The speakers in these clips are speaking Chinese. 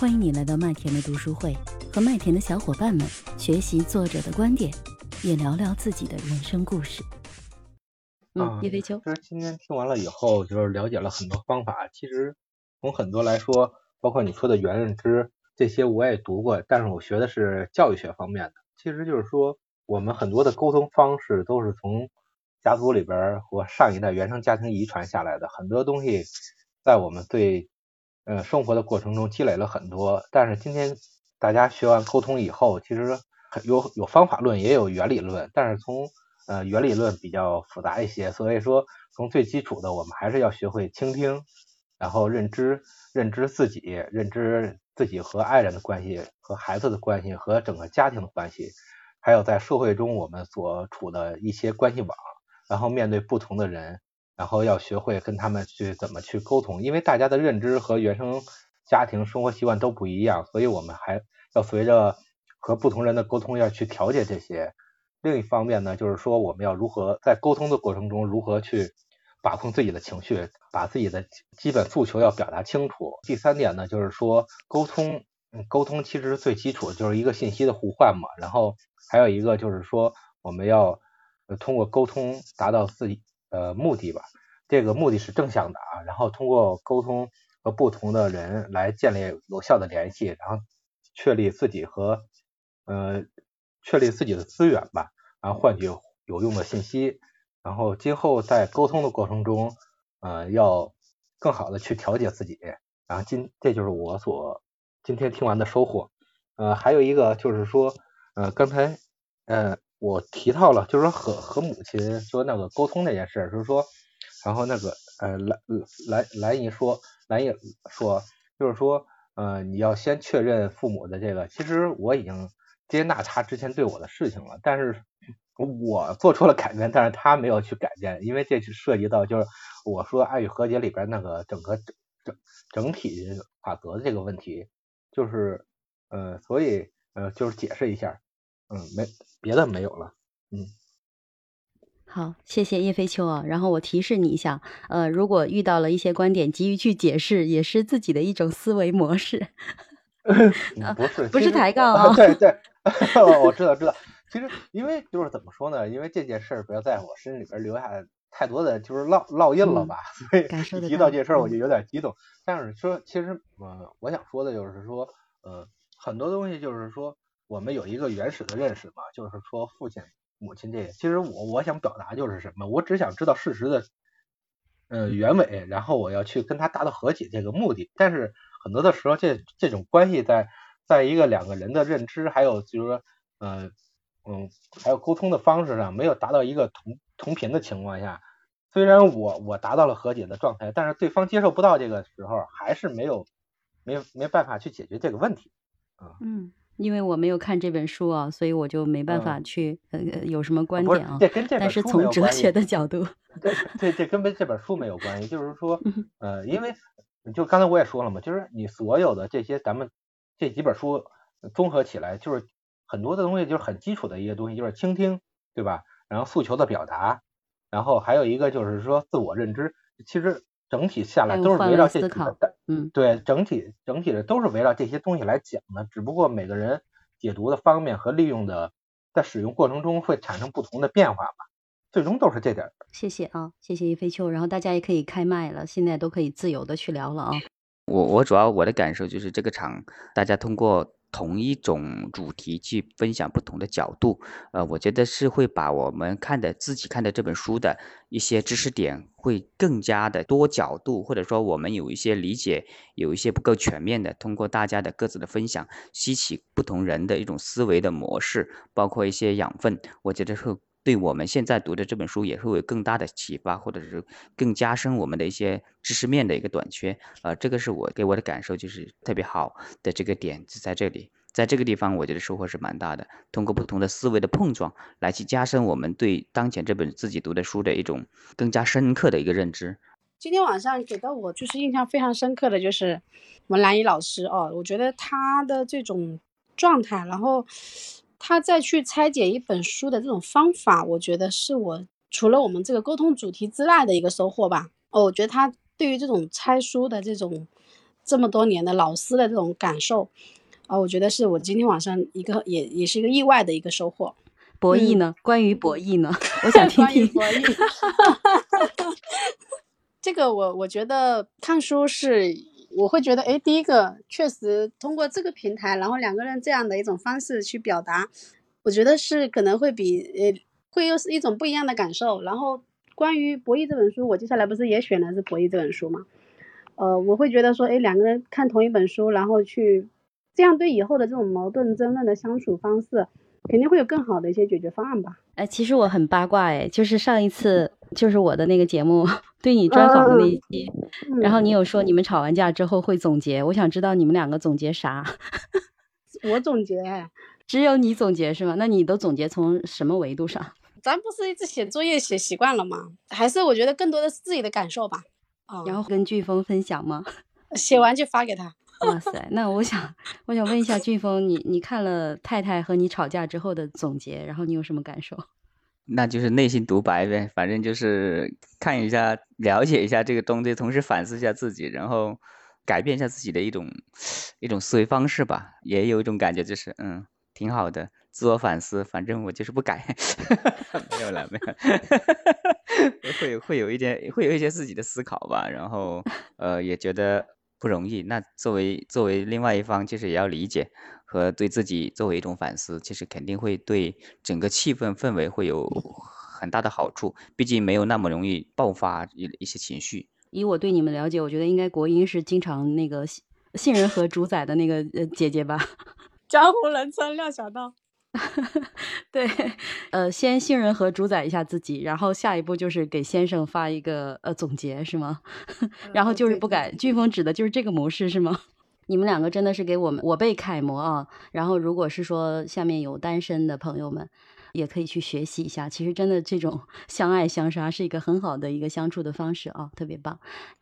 欢迎你来到麦田的读书会，和麦田的小伙伴们学习作者的观点，也聊聊自己的人生故事。嗯，叶飞秋，其实今天听完了以后，就是了解了很多方法。其实从很多来说，包括你说的原认知这些，我也读过，但是我学的是教育学方面的。其实就是说，我们很多的沟通方式都是从家族里边或上一代原生家庭遗传下来的，很多东西在我们对呃生活的过程中积累了很多。但是今天大家学完沟通以后，其实有有方法论，也有原理论，但是从呃，原理论比较复杂一些，所以说从最基础的，我们还是要学会倾听，然后认知，认知自己，认知自己和爱人的关系，和孩子的关系，和整个家庭的关系，还有在社会中我们所处的一些关系网，然后面对不同的人，然后要学会跟他们去怎么去沟通，因为大家的认知和原生家庭生活习惯都不一样，所以我们还要随着和不同人的沟通要去调节这些。另一方面呢，就是说我们要如何在沟通的过程中如何去把控自己的情绪，把自己的基本诉求要表达清楚。第三点呢，就是说沟通，沟通其实最基础就是一个信息的互换嘛。然后还有一个就是说我们要通过沟通达到自己呃目的吧，这个目的是正向的啊。然后通过沟通和不同的人来建立有效的联系，然后确立自己和呃。确立自己的资源吧，然后换取有用的信息，然后今后在沟通的过程中，呃，要更好的去调节自己。然后今这就是我所今天听完的收获。呃，还有一个就是说，呃，刚才呃我提到了，就是说和和母亲说那个沟通那件事，就是说，然后那个呃兰兰兰姨说兰姨说，就是说呃你要先确认父母的这个，其实我已经。接纳他之前对我的事情了，但是我做出了改变，但是他没有去改变，因为这涉及到就是我说爱与和解里边那个整个整整整体法则的这个问题，就是呃，所以呃，就是解释一下，嗯，没别的没有了，嗯。好，谢谢叶飞秋啊。然后我提示你一下，呃，如果遇到了一些观点，急于去解释，也是自己的一种思维模式。不是，不是抬杠啊。对对。我知道，知道。其实，因为就是怎么说呢？因为这件事儿不要在我心里边留下太多的就是烙烙印了吧，所以一提到这事儿我就有点激动。但是说，其实，呃，我想说的就是说，呃，很多东西就是说，我们有一个原始的认识嘛，就是说父亲、母亲这个。其实我我想表达就是什么？我只想知道事实的，呃，原委，然后我要去跟他达到和解这个目的。但是很多的时候，这这种关系在。在一个两个人的认知，还有就是说，嗯嗯，还有沟通的方式上没有达到一个同同频的情况下，虽然我我达到了和解的状态，但是对方接受不到这个时候，还是没有没没办法去解决这个问题啊。嗯，因为我没有看这本书啊，所以我就没办法去呃有什么观点啊。这跟这但是从哲学的角度，这这跟这本书没有关系，就是说，呃，因为就刚才我也说了嘛，就是你所有的这些咱们。这几本书综合起来，就是很多的东西，就是很基础的一些东西，就是倾听，对吧？然后诉求的表达，然后还有一个就是说自我认知。其实整体下来都是围绕这几个，嗯，对，整体整体的都是围绕这些东西来讲的。只不过每个人解读的方面和利用的，在使用过程中会产生不同的变化吧。最终都是这点。谢谢啊，谢谢一飞秋。然后大家也可以开麦了，现在都可以自由的去聊了啊。我我主要我的感受就是这个场，大家通过同一种主题去分享不同的角度，呃，我觉得是会把我们看的自己看的这本书的一些知识点会更加的多角度，或者说我们有一些理解有一些不够全面的，通过大家的各自的分享，吸取不同人的一种思维的模式，包括一些养分，我觉得会。对我们现在读的这本书也会有更大的启发，或者是更加深我们的一些知识面的一个短缺。呃，这个是我给我的感受，就是特别好的这个点就在这里，在这个地方，我觉得收获是蛮大的。通过不同的思维的碰撞，来去加深我们对当前这本自己读的书的一种更加深刻的一个认知。今天晚上给到我就是印象非常深刻的就是我们蓝怡老师哦，我觉得他的这种状态，然后。他再去拆解一本书的这种方法，我觉得是我除了我们这个沟通主题之外的一个收获吧。哦，我觉得他对于这种拆书的这种这么多年的老师的这种感受，啊，我觉得是我今天晚上一个也也是一个意外的一个收获。博弈呢？关于博弈呢？我想听听博弈。这个我我觉得看书是，我会觉得，哎，第一个确实通过这个平台，然后两个人这样的一种方式去表达，我觉得是可能会比呃会又是一种不一样的感受。然后关于博弈这本书，我接下来不是也选的是博弈这本书吗？呃，我会觉得说，哎，两个人看同一本书，然后去这样对以后的这种矛盾争论的相处方式。肯定会有更好的一些解决方案吧？哎，其实我很八卦哎，就是上一次就是我的那个节目 对你专访的那一期，然后你有说你们吵完架之后会总结，我想知道你们两个总结啥？我总结，只有你总结是吗？那你都总结从什么维度上？咱不是一直写作业写习惯了吗？还是我觉得更多的是自己的感受吧。啊，然后跟飓风分享吗？写完就发给他。哇塞，那我想，我想问一下俊峰，你你看了太太和你吵架之后的总结，然后你有什么感受？那就是内心独白呗，反正就是看一下，了解一下这个东西，同时反思一下自己，然后改变一下自己的一种一种思维方式吧。也有一种感觉，就是嗯，挺好的，自我反思。反正我就是不改，没有了，没有，会会有一点，会有一些自己的思考吧。然后呃，也觉得。不容易。那作为作为另外一方，其实也要理解和对自己作为一种反思，其实肯定会对整个气氛氛围会有很大的好处。毕竟没有那么容易爆发一一些情绪。以我对你们了解，我觉得应该国英是经常那个杏仁核主宰的那个呃姐姐吧。江湖人称廖小道。对，呃，先信任和主宰一下自己，然后下一步就是给先生发一个呃总结，是吗？然后就是不改。飓风指的就是这个模式，是吗？你们两个真的是给我们我辈楷模啊！然后如果是说下面有单身的朋友们，也可以去学习一下。其实真的这种相爱相杀是一个很好的一个相处的方式啊，特别棒。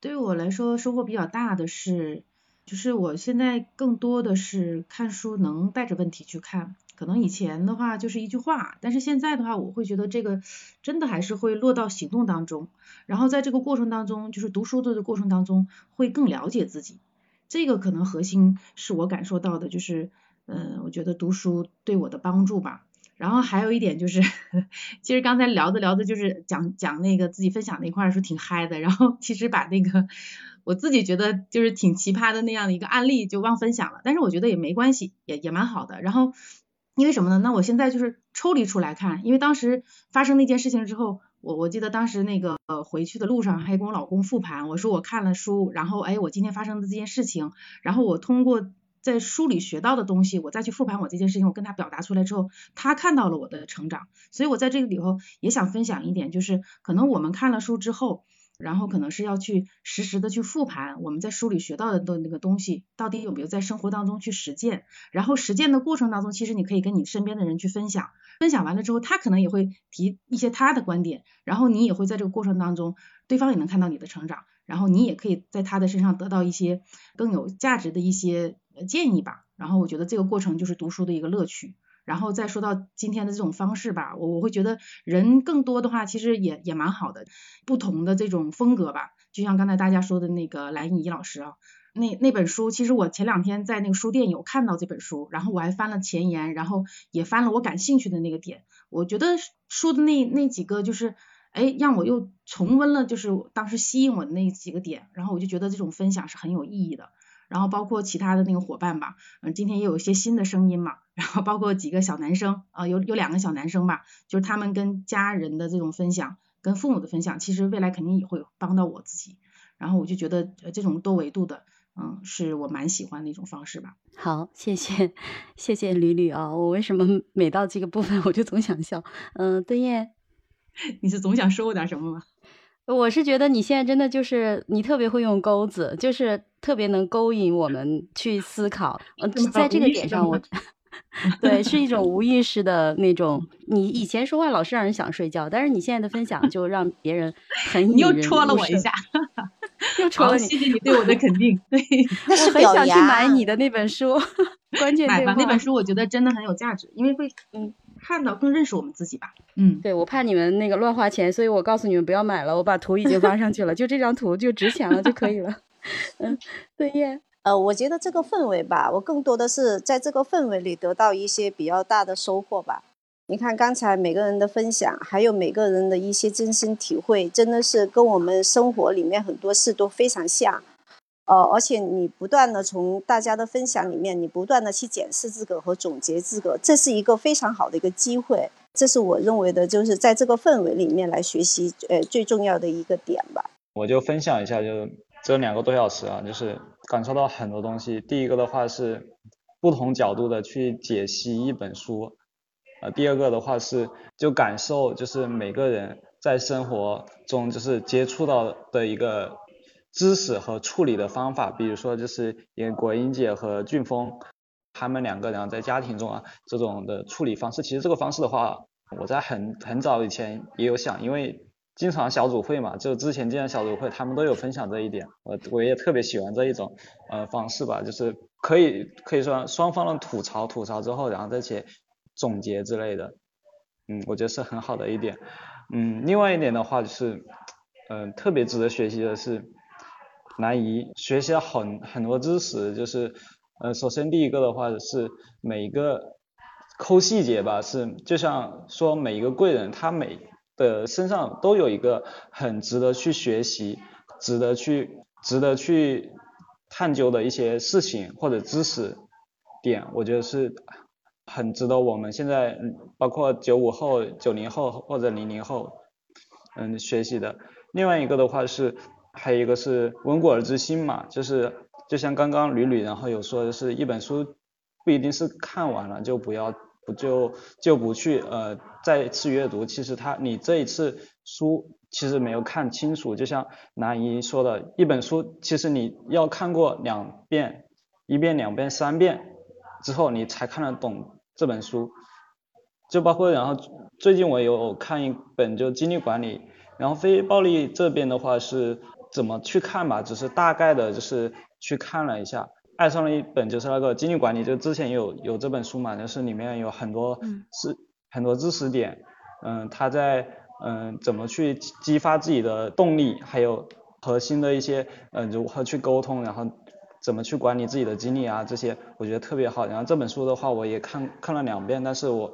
对于我来说，收获比较大的是，就是我现在更多的是看书能带着问题去看。可能以前的话就是一句话，但是现在的话，我会觉得这个真的还是会落到行动当中，然后在这个过程当中，就是读书的过程当中，会更了解自己。这个可能核心是我感受到的，就是嗯，我觉得读书对我的帮助吧。然后还有一点就是，其实刚才聊着聊着就是讲讲那个自己分享那块儿是挺嗨的，然后其实把那个我自己觉得就是挺奇葩的那样的一个案例就忘分享了，但是我觉得也没关系，也也蛮好的。然后。因为什么呢？那我现在就是抽离出来看，因为当时发生那件事情之后，我我记得当时那个呃回去的路上还跟我老公复盘，我说我看了书，然后哎我今天发生的这件事情，然后我通过在书里学到的东西，我再去复盘我这件事情，我跟他表达出来之后，他看到了我的成长，所以我在这个里头也想分享一点，就是可能我们看了书之后。然后可能是要去实时的去复盘我们在书里学到的的那个东西，到底有没有在生活当中去实践？然后实践的过程当中，其实你可以跟你身边的人去分享，分享完了之后，他可能也会提一些他的观点，然后你也会在这个过程当中，对方也能看到你的成长，然后你也可以在他的身上得到一些更有价值的一些建议吧。然后我觉得这个过程就是读书的一个乐趣。然后再说到今天的这种方式吧，我我会觉得人更多的话，其实也也蛮好的，不同的这种风格吧，就像刚才大家说的那个蓝怡老师啊，那那本书，其实我前两天在那个书店有看到这本书，然后我还翻了前言，然后也翻了我感兴趣的那个点，我觉得说的那那几个就是，哎，让我又重温了，就是当时吸引我的那几个点，然后我就觉得这种分享是很有意义的。然后包括其他的那个伙伴吧，嗯，今天也有一些新的声音嘛，然后包括几个小男生，啊，有有两个小男生吧，就是他们跟家人的这种分享，跟父母的分享，其实未来肯定也会帮到我自己，然后我就觉得这种多维度的，嗯，是我蛮喜欢的一种方式吧。好，谢谢谢谢吕吕啊，我为什么 每到这个部分我就总想笑？嗯，邓燕，你是总想说我点什么吗？我是觉得你现在真的就是你特别会用钩子，就是特别能勾引我们去思考。呃，在这个点上，我 对是一种无意识的那种。你以前说话老是让人想睡觉，但是你现在的分享就让别人 很你又戳了我一下，又 戳了你。谢谢你对我的肯定。对，我很想去买你的那本书。关键买吧，那本书我觉得真的很有价值，因为会嗯。看到更认识我们自己吧。嗯，对，我怕你们那个乱花钱，所以我告诉你们不要买了。我把图已经发上去了，就这张图就值钱了就可以了。嗯，对呀。呃，我觉得这个氛围吧，我更多的是在这个氛围里得到一些比较大的收获吧。你看刚才每个人的分享，还有每个人的一些真心体会，真的是跟我们生活里面很多事都非常像。呃，而且你不断的从大家的分享里面，你不断的去检视自个和总结自个，这是一个非常好的一个机会。这是我认为的，就是在这个氛围里面来学习，呃，最重要的一个点吧。我就分享一下，就这两个多小时啊，就是感受到很多东西。第一个的话是不同角度的去解析一本书，呃，第二个的话是就感受，就是每个人在生活中就是接触到的一个知识和处理的方法。比如说，就是演果英姐和俊峰他们两个人在家庭中啊这种的处理方式。其实这个方式的话，我在很很早以前也有想，因为。经常小组会嘛，就之前经常小组会，他们都有分享这一点，我我也特别喜欢这一种呃方式吧，就是可以可以说双方的吐槽吐槽之后，然后再写总结之类的，嗯，我觉得是很好的一点，嗯，另外一点的话就是，嗯，特别值得学习的是，南怡学习了很很多知识，就是呃，首先第一个的话是每一个抠细节吧，是就像说每一个贵人他每的身上都有一个很值得去学习、值得去、值得去探究的一些事情或者知识点，我觉得是很值得我们现在包括九五后、九零后或者零零后嗯学习的。另外一个的话是，还有一个是温故而知新嘛，就是就像刚刚吕吕然后有说的是一本书不一定是看完了就不要。不就就不去呃再次阅读，其实他你这一次书其实没有看清楚，就像南姨说的，一本书其实你要看过两遍，一遍两遍三遍之后你才看得懂这本书，就包括然后最近我有看一本就精力管理，然后非暴力这边的话是怎么去看吧，只是大概的就是去看了一下。爱上了一本就是那个精力管理，就之前有有这本书嘛，就是里面有很多是很多知识点，嗯，他在嗯怎么去激发自己的动力，还有核心的一些嗯如何去沟通，然后怎么去管理自己的精力啊这些，我觉得特别好。然后这本书的话我也看看了两遍，但是我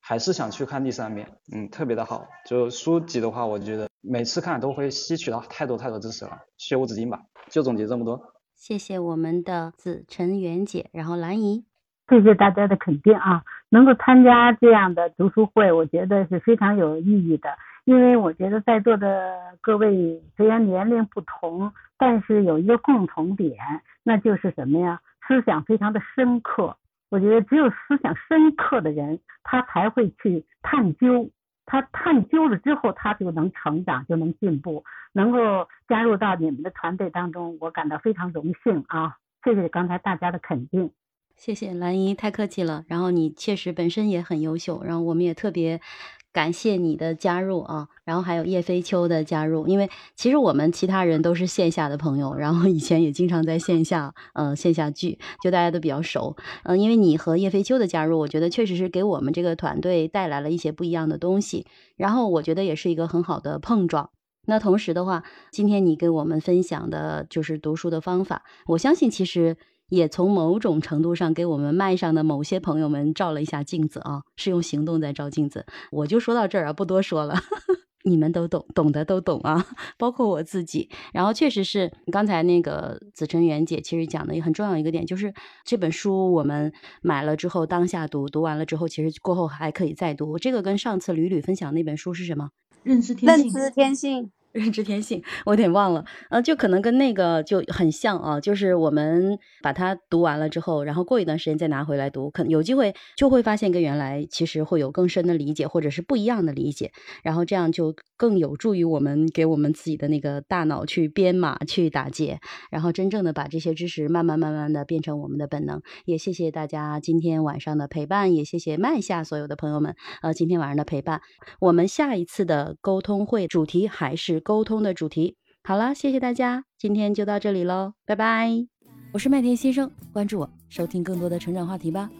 还是想去看第三遍，嗯，特别的好。就书籍的话，我觉得每次看都会吸取到太多太多知识了，学无止境吧。就总结这么多。谢谢我们的子晨媛姐，然后兰姨，谢谢大家的肯定啊！能够参加这样的读书会，我觉得是非常有意义的，因为我觉得在座的各位虽然年龄不同，但是有一个共同点，那就是什么呀？思想非常的深刻。我觉得只有思想深刻的人，他才会去探究。他探究了之后，他就能成长，就能进步，能够加入到你们的团队当中，我感到非常荣幸啊！谢谢刚才大家的肯定，谢谢兰姨，太客气了。然后你确实本身也很优秀，然后我们也特别。感谢你的加入啊，然后还有叶飞秋的加入，因为其实我们其他人都是线下的朋友，然后以前也经常在线下，嗯，线下聚，就大家都比较熟，嗯，因为你和叶飞秋的加入，我觉得确实是给我们这个团队带来了一些不一样的东西，然后我觉得也是一个很好的碰撞。那同时的话，今天你给我们分享的就是读书的方法，我相信其实。也从某种程度上给我们麦上的某些朋友们照了一下镜子啊，是用行动在照镜子。我就说到这儿啊，不多说了，你们都懂，懂的都懂啊，包括我自己。然后确实是刚才那个子晨媛姐其实讲的也很重要一个点，就是这本书我们买了之后当下读，读完了之后其实过后还可以再读。这个跟上次屡屡分享那本书是什么？认知天性。认知天性。认知天性，我有点忘了，呃，就可能跟那个就很像啊，就是我们把它读完了之后，然后过一段时间再拿回来读，可能有机会就会发现跟原来其实会有更深的理解，或者是不一样的理解，然后这样就更有助于我们给我们自己的那个大脑去编码、去打结，然后真正的把这些知识慢慢慢慢的变成我们的本能。也谢谢大家今天晚上的陪伴，也谢谢麦下所有的朋友们，呃，今天晚上的陪伴。我们下一次的沟通会主题还是沟通的主题好了，谢谢大家，今天就到这里喽，拜拜。我是麦田先生，关注我，收听更多的成长话题吧。